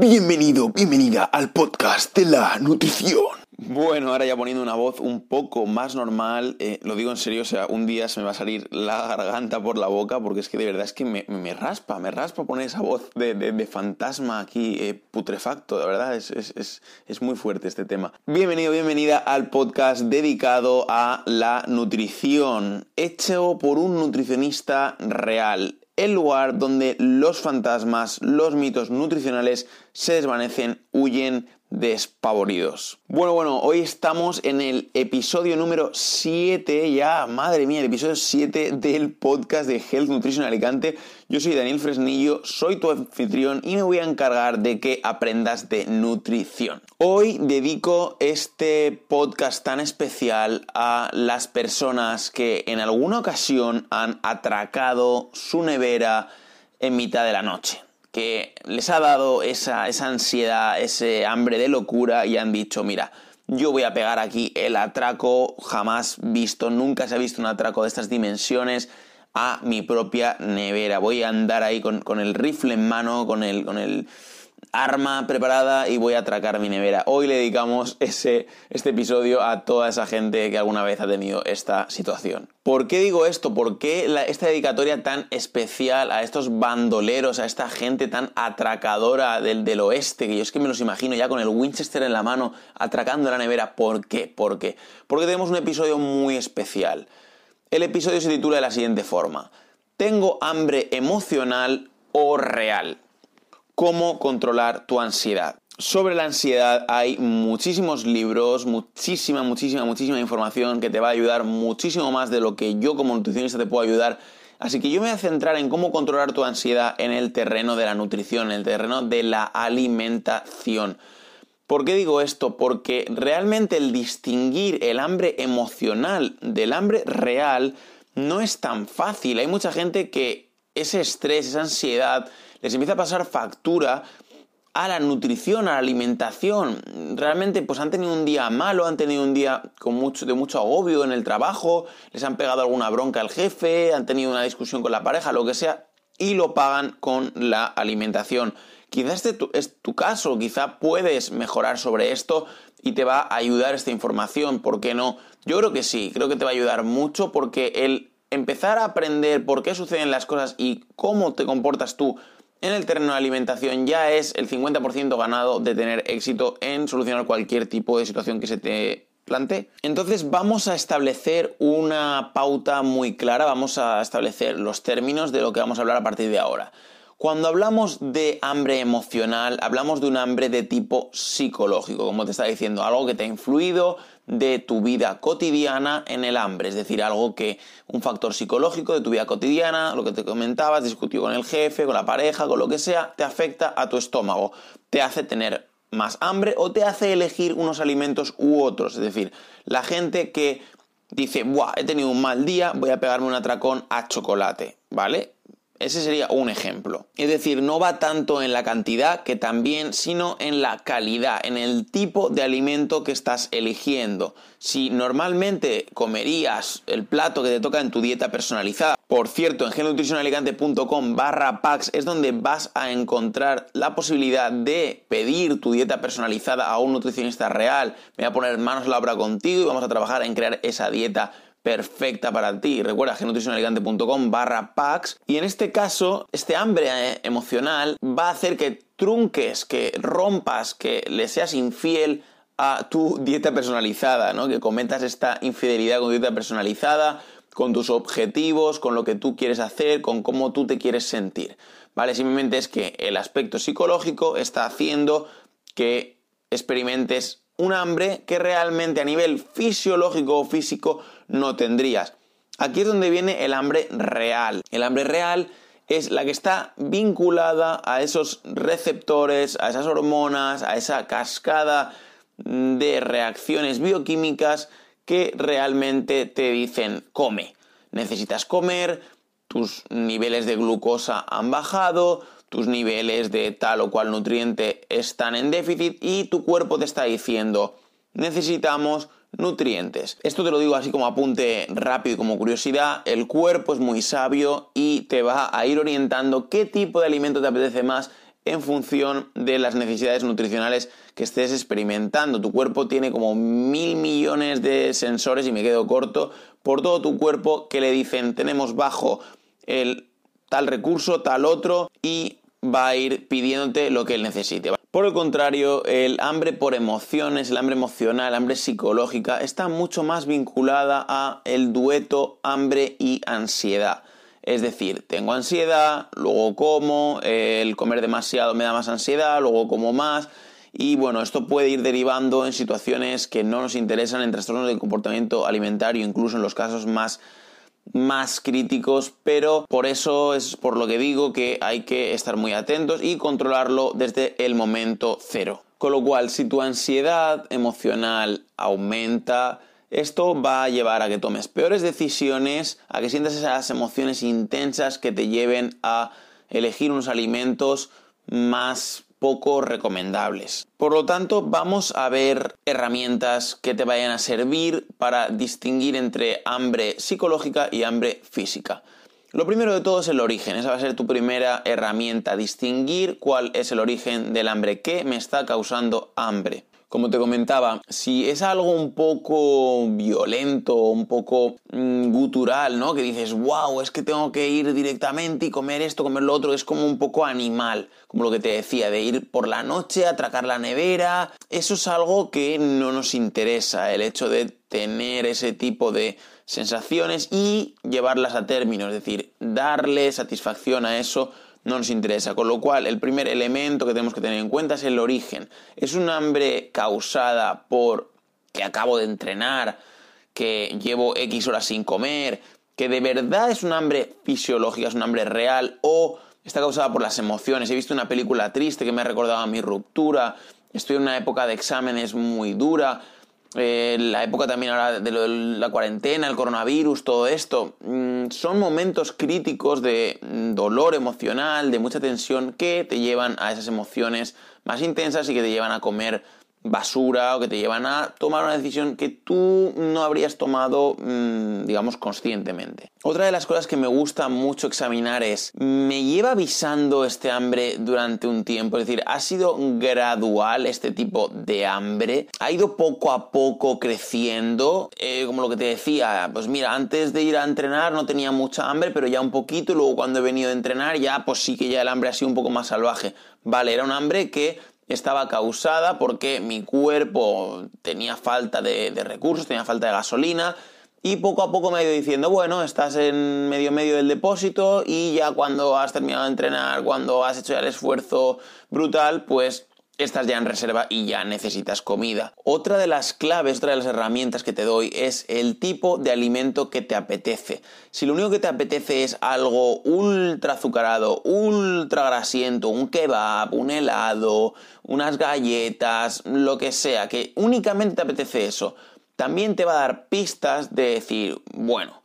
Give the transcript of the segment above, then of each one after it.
Bienvenido, bienvenida al podcast de la nutrición. Bueno, ahora ya poniendo una voz un poco más normal, eh, lo digo en serio, o sea, un día se me va a salir la garganta por la boca porque es que de verdad es que me, raspa, me raspa poner esa voz de, fantasma aquí eh, putrefacto, de verdad, es, es muy fuerte este tema. Bienvenido, bienvenida al podcast dedicado a la nutrición, hecho por un nutricionista real el lugar donde los fantasmas, los mitos nutricionales se desvanecen, huyen despavoridos. Bueno, bueno, hoy estamos en el episodio número 7, ya, madre mía, el episodio 7 del podcast de Health Nutrition Alicante. Yo soy Daniel Fresnillo, soy tu anfitrión y me voy a encargar de que aprendas de nutrición. Hoy dedico este podcast tan especial a las personas que en alguna ocasión han atracado su nevera en mitad de la noche que les ha dado esa, ansiedad, ese hambre de locura y han dicho, mira, yo voy a pegar aquí el atraco jamás visto, nunca se ha visto un atraco de estas dimensiones a mi propia nevera. Voy a andar ahí con, con el rifle en mano, con el, con el arma preparada y voy a atracar mi nevera. Hoy le dedicamos ese, este episodio a toda esa gente que alguna vez ha tenido esta situación. ¿Por qué digo esto? ¿Por qué esta dedicatoria tan especial a estos bandoleros, a esta gente tan atracadora del, del oeste? Que yo es que me los imagino ya con el Winchester en la mano atracando la nevera. ¿Por qué? ¿Por qué? Porque tenemos un episodio muy especial. El episodio se titula de la siguiente forma. Tengo hambre emocional o real cómo controlar tu ansiedad. Sobre la ansiedad hay muchísimos libros, muchísima, muchísima, muchísima información que te va a ayudar muchísimo más de lo que yo como nutricionista te puedo ayudar. Así que yo me voy a centrar en cómo controlar tu ansiedad en el terreno de la nutrición, en el terreno de la alimentación. ¿Por qué digo esto? Porque realmente el distinguir el hambre emocional del hambre real no es tan fácil. Hay mucha gente que ese estrés, esa ansiedad, les empieza a pasar factura a la nutrición, a la alimentación. Realmente pues han tenido un día malo, han tenido un día con mucho, de mucho agobio en el trabajo, les han pegado alguna bronca al jefe, han tenido una discusión con la pareja, lo que sea, y lo pagan con la alimentación. Quizás este es tu caso, quizá puedes mejorar sobre esto y te va a ayudar esta información, ¿por qué no? Yo creo que sí, creo que te va a ayudar mucho porque el empezar a aprender por qué suceden las cosas y cómo te comportas tú en el terreno de alimentación ya es el 50% ganado de tener éxito en solucionar cualquier tipo de situación que se te plantee. Entonces vamos a establecer una pauta muy clara, vamos a establecer los términos de lo que vamos a hablar a partir de ahora. Cuando hablamos de hambre emocional, hablamos de un hambre de tipo psicológico, como te está diciendo, algo que te ha influido de tu vida cotidiana en el hambre, es decir, algo que un factor psicológico de tu vida cotidiana, lo que te comentabas, discutió con el jefe, con la pareja, con lo que sea, te afecta a tu estómago, te hace tener más hambre o te hace elegir unos alimentos u otros, es decir, la gente que dice, "Buah, he tenido un mal día, voy a pegarme un atracón a chocolate", ¿vale? Ese sería un ejemplo. Es decir, no va tanto en la cantidad que también, sino en la calidad, en el tipo de alimento que estás eligiendo. Si normalmente comerías el plato que te toca en tu dieta personalizada, por cierto, en genutricionalicante.com barra packs es donde vas a encontrar la posibilidad de pedir tu dieta personalizada a un nutricionista real. Me voy a poner manos a la obra contigo y vamos a trabajar en crear esa dieta perfecta para ti. Recuerda genutricionalicante.com barra packs. Y en este caso, este hambre eh, emocional va a hacer que trunques, que rompas, que le seas infiel a tu dieta personalizada, ¿no? Que cometas esta infidelidad con tu dieta personalizada, con tus objetivos, con lo que tú quieres hacer, con cómo tú te quieres sentir. ¿Vale? Simplemente es que el aspecto psicológico está haciendo que experimentes un hambre que realmente a nivel fisiológico o físico no tendrías. Aquí es donde viene el hambre real. El hambre real es la que está vinculada a esos receptores, a esas hormonas, a esa cascada de reacciones bioquímicas que realmente te dicen come. Necesitas comer, tus niveles de glucosa han bajado, tus niveles de tal o cual nutriente están en déficit y tu cuerpo te está diciendo necesitamos nutrientes. Esto te lo digo así como apunte rápido y como curiosidad, el cuerpo es muy sabio y te va a ir orientando qué tipo de alimento te apetece más en función de las necesidades nutricionales que estés experimentando. Tu cuerpo tiene como mil millones de sensores, y me quedo corto, por todo tu cuerpo que le dicen tenemos bajo el tal recurso, tal otro, y va a ir pidiéndote lo que él necesite. Por el contrario, el hambre por emociones, el hambre emocional, el hambre psicológica, está mucho más vinculada a el dueto hambre y ansiedad. Es decir, tengo ansiedad, luego como, el comer demasiado me da más ansiedad, luego como más. Y bueno, esto puede ir derivando en situaciones que no nos interesan, en trastornos del comportamiento alimentario, incluso en los casos más más críticos, pero por eso es por lo que digo que hay que estar muy atentos y controlarlo desde el momento cero. Con lo cual, si tu ansiedad emocional aumenta, esto va a llevar a que tomes peores decisiones, a que sientas esas emociones intensas que te lleven a elegir unos alimentos más poco recomendables. Por lo tanto, vamos a ver herramientas que te vayan a servir para distinguir entre hambre psicológica y hambre física. Lo primero de todo es el origen, esa va a ser tu primera herramienta, distinguir cuál es el origen del hambre, qué me está causando hambre como te comentaba, si es algo un poco violento, un poco mm, gutural, ¿no? Que dices, wow, es que tengo que ir directamente y comer esto, comer lo otro, es como un poco animal, como lo que te decía, de ir por la noche, atracar la nevera, eso es algo que no nos interesa, el hecho de tener ese tipo de sensaciones y llevarlas a término, es decir, darle satisfacción a eso no nos interesa. Con lo cual, el primer elemento que tenemos que tener en cuenta es el origen. ¿Es un hambre causada por que acabo de entrenar, que llevo X horas sin comer, que de verdad es un hambre fisiológica, es un hambre real o está causada por las emociones? He visto una película triste que me ha recordado a mi ruptura, estoy en una época de exámenes muy dura eh, la época también ahora de, la cuarentena, el coronavirus, todo esto, mm, son momentos críticos de mm, dolor emocional, de mucha tensión que te llevan a esas emociones más intensas y que te llevan a comer basura o que te llevan a tomar una decisión que tú no habrías tomado, mm, digamos, conscientemente. Otra de las cosas que me gusta mucho examinar es, ¿me lleva avisando este hambre durante un tiempo? Es decir, ¿ha sido gradual este tipo de hambre? ¿Ha ido poco a poco creciendo? Eh, como lo que te decía, pues mira, antes de ir a entrenar no tenía mucha hambre, pero ya un poquito, luego cuando he venido a entrenar ya, pues sí que ya el hambre ha sido un poco más salvaje. Vale, era un hambre que estaba causada porque mi cuerpo tenía falta de, recursos, tenía falta de gasolina y poco a poco me ha ido diciendo, bueno, estás en medio medio del depósito y ya cuando has terminado de entrenar, cuando has hecho ya el esfuerzo brutal, pues estás ya en reserva y ya necesitas comida. Otra de las claves, otra de las herramientas que te doy es el tipo de alimento que te apetece. Si lo único que te apetece es algo ultra azucarado, ultra grasiento, un kebab, un helado, unas galletas, lo que sea, que únicamente te apetece eso, también te va a dar pistas de decir, bueno,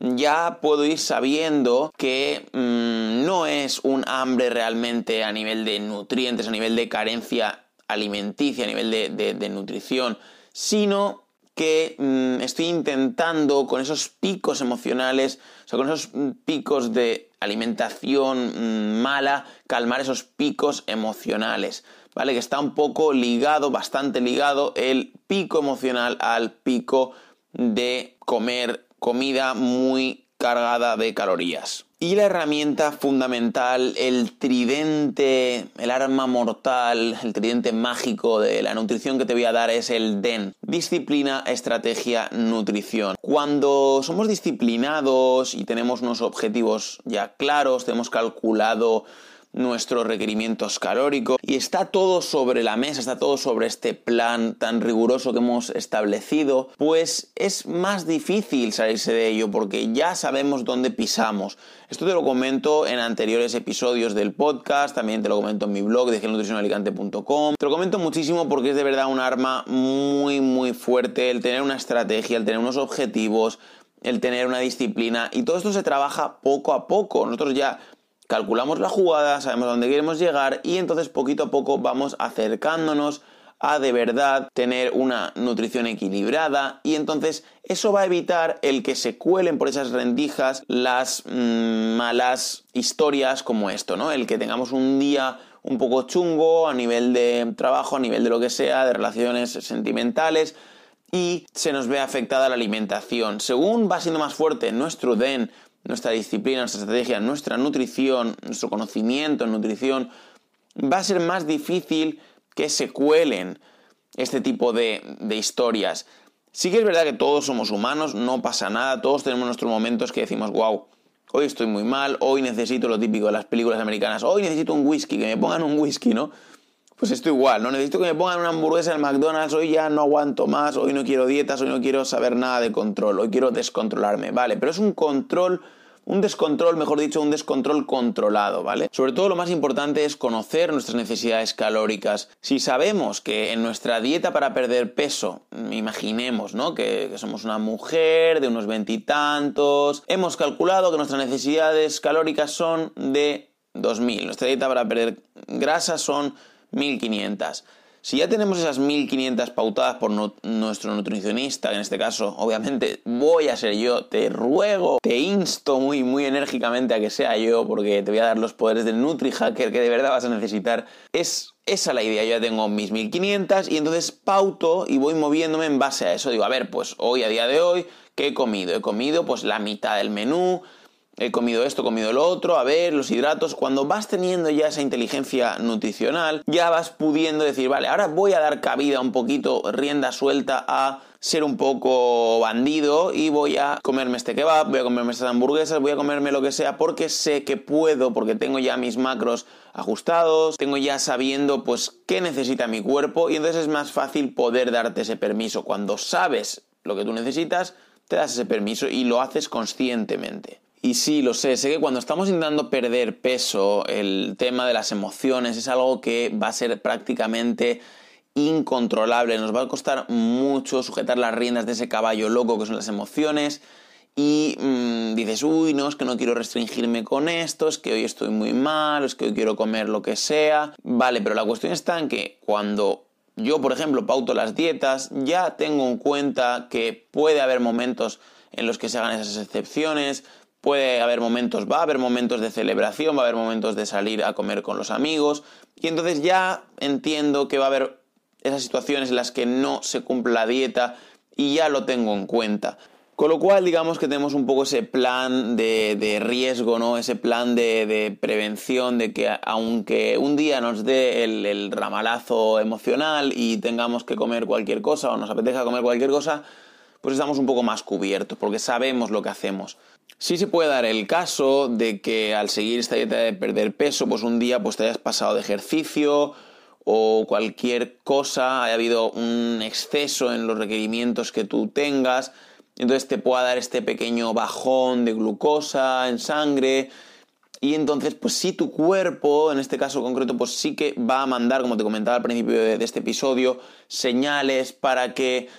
ya puedo ir sabiendo que mm, no es un hambre realmente a nivel de nutrientes, a nivel de carencia alimenticia, a nivel de, nutrición, sino que mm, estoy intentando con esos picos emocionales, o sea, con esos mm, picos de alimentación mala, calmar esos picos emocionales, ¿vale? Que está un poco ligado, bastante ligado el pico emocional al pico de comer comida muy cargada de calorías. Y la herramienta fundamental, el tridente, el arma mortal, el tridente mágico de la nutrición que te voy a dar es el DEN. Disciplina, estrategia, nutrición. Cuando somos disciplinados y tenemos unos objetivos ya claros, tenemos calculado nuestros requerimientos calóricos y está todo sobre la mesa, está todo sobre este plan tan riguroso que hemos establecido, pues es más difícil salirse de ello porque ya sabemos dónde pisamos. Esto te lo comento en anteriores episodios del podcast, también te lo comento en mi blog de gelnutricionalicante.com. Te lo comento muchísimo porque es de verdad un arma muy muy fuerte el tener una estrategia, el tener unos objetivos, el tener una disciplina y todo esto se trabaja poco a poco. Nosotros ya calculamos la jugada, sabemos dónde queremos llegar y entonces poquito a poco vamos acercándonos a de verdad tener una nutrición equilibrada y entonces eso va a evitar el que se cuelen por esas rendijas las mm, malas historias como esto, ¿no? El que tengamos un día un poco chungo a nivel de trabajo, a nivel de lo que sea, de relaciones sentimentales y se nos ve afectada la alimentación. Según va siendo más fuerte nuestro DEN, nuestra disciplina, nuestra estrategia, nuestra nutrición, nuestro conocimiento en nutrición, va a ser más difícil que se cuelen este tipo de, de historias. Sí que es verdad que todos somos humanos, no pasa nada, todos tenemos nuestros momentos que decimos, wow, hoy estoy muy mal, hoy necesito lo típico de las películas americanas, hoy necesito un whisky, que me pongan un whisky, ¿no? Pues esto igual, no necesito que me pongan una hamburguesa en McDonald's, hoy ya no aguanto más, hoy no quiero dietas, hoy no quiero saber nada de control, hoy quiero descontrolarme, vale, pero es un control un descontrol, mejor dicho, un descontrol controlado, ¿vale? Sobre todo lo más importante es conocer nuestras necesidades calóricas. Si sabemos que en nuestra dieta para perder peso, imaginemos, ¿no? Que, somos una mujer de unos veintitantos, hemos calculado que nuestras necesidades calóricas son de 2000, nuestra dieta para perder grasa son 1500. Si ya tenemos esas 1500 pautadas por nuestro nutricionista, en este caso, obviamente voy a ser yo, te ruego, te insto muy, muy enérgicamente a que sea yo, porque te voy a dar los poderes del NutriHacker que de verdad vas a necesitar. Es esa la idea, yo ya tengo mis 1500 y entonces pauto y voy moviéndome en base a eso. Digo, a ver, pues hoy, a día de hoy, ¿qué he comido? He comido pues la mitad del menú, he comido esto, he comido lo otro, a ver, los hidratos. Cuando vas teniendo ya esa inteligencia nutricional, ya vas pudiendo decir, vale, ahora voy a dar cabida un poquito, rienda suelta a ser un poco bandido y voy a comerme este kebab, voy a comerme estas hamburguesas, voy a comerme lo que sea porque sé que puedo, porque tengo ya mis macros ajustados, tengo ya sabiendo pues qué necesita mi cuerpo y entonces es más fácil poder darte ese permiso. Cuando sabes lo que tú necesitas, te das ese permiso y lo haces conscientemente. Y sí, lo sé, sé que cuando estamos intentando perder peso, el tema de las emociones es algo que va a ser prácticamente incontrolable, nos va a costar mucho sujetar las riendas de ese caballo loco que son las emociones y mm, dices, uy, no, es que no quiero restringirme con esto, es que hoy estoy muy mal, es que hoy quiero comer lo que sea. Vale, pero la cuestión está en que cuando yo, por ejemplo, pauto las dietas, ya tengo en cuenta que puede haber momentos en los que se hagan esas excepciones, Puede haber momentos, va a haber momentos de celebración, va a haber momentos de salir a comer con los amigos. Y entonces ya entiendo que va a haber esas situaciones en las que no se cumple la dieta y ya lo tengo en cuenta. Con lo cual, digamos que tenemos un poco ese plan de, riesgo, ¿no? Ese plan de, prevención de que aunque un día nos dé el, el, ramalazo emocional y tengamos que comer cualquier cosa o nos apetezca comer cualquier cosa, pues estamos un poco más cubiertos porque sabemos lo que hacemos. Sí se puede dar el caso de que al seguir esta dieta de perder peso, pues un día pues te hayas pasado de ejercicio o cualquier cosa, haya habido un exceso en los requerimientos que tú tengas, entonces te pueda dar este pequeño bajón de glucosa en sangre y entonces pues si tu cuerpo, en este caso concreto, pues sí que va a mandar, como te comentaba al principio de, este episodio, señales para que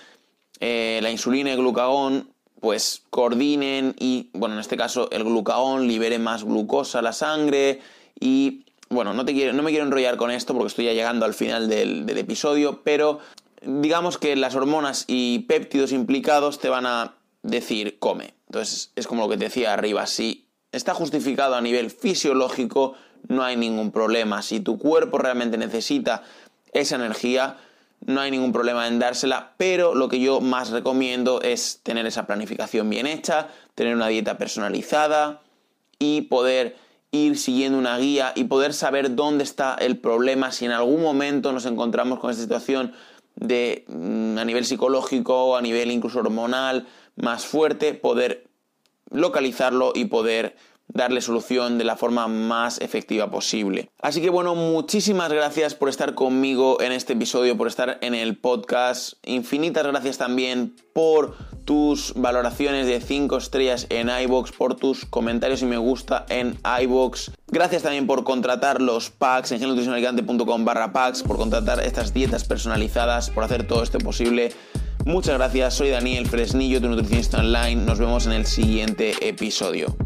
eh, la insulina y el glucagón pues coordinen y, bueno, en este caso el glucagón libere más glucosa a la sangre y, bueno, no, te quiero, no me quiero enrollar con esto porque estoy ya llegando al final del, del episodio, pero digamos que las hormonas y péptidos implicados te van a decir come. Entonces es como lo que te decía arriba, si está justificado a nivel fisiológico, no hay ningún problema. Si tu cuerpo realmente necesita esa energía, no hay ningún problema en dársela, pero lo que yo más recomiendo es tener esa planificación bien hecha, tener una dieta personalizada y poder ir siguiendo una guía y poder saber dónde está el problema. Si en algún momento nos encontramos con esta situación de mm, a nivel psicológico a nivel incluso hormonal más fuerte, poder localizarlo y poder darle solución de la forma más efectiva posible. Así que bueno, muchísimas gracias por estar conmigo en este episodio, por estar en el podcast. Infinitas gracias también por tus valoraciones de 5 estrellas en iBox, por tus comentarios y me gusta en iBox. Gracias también por contratar los packs en genutricionalicante.com barra packs, por contratar estas dietas personalizadas, por hacer todo esto posible. Muchas gracias, soy Daniel Fresnillo, tu nutricionista online. Nos vemos en el siguiente episodio.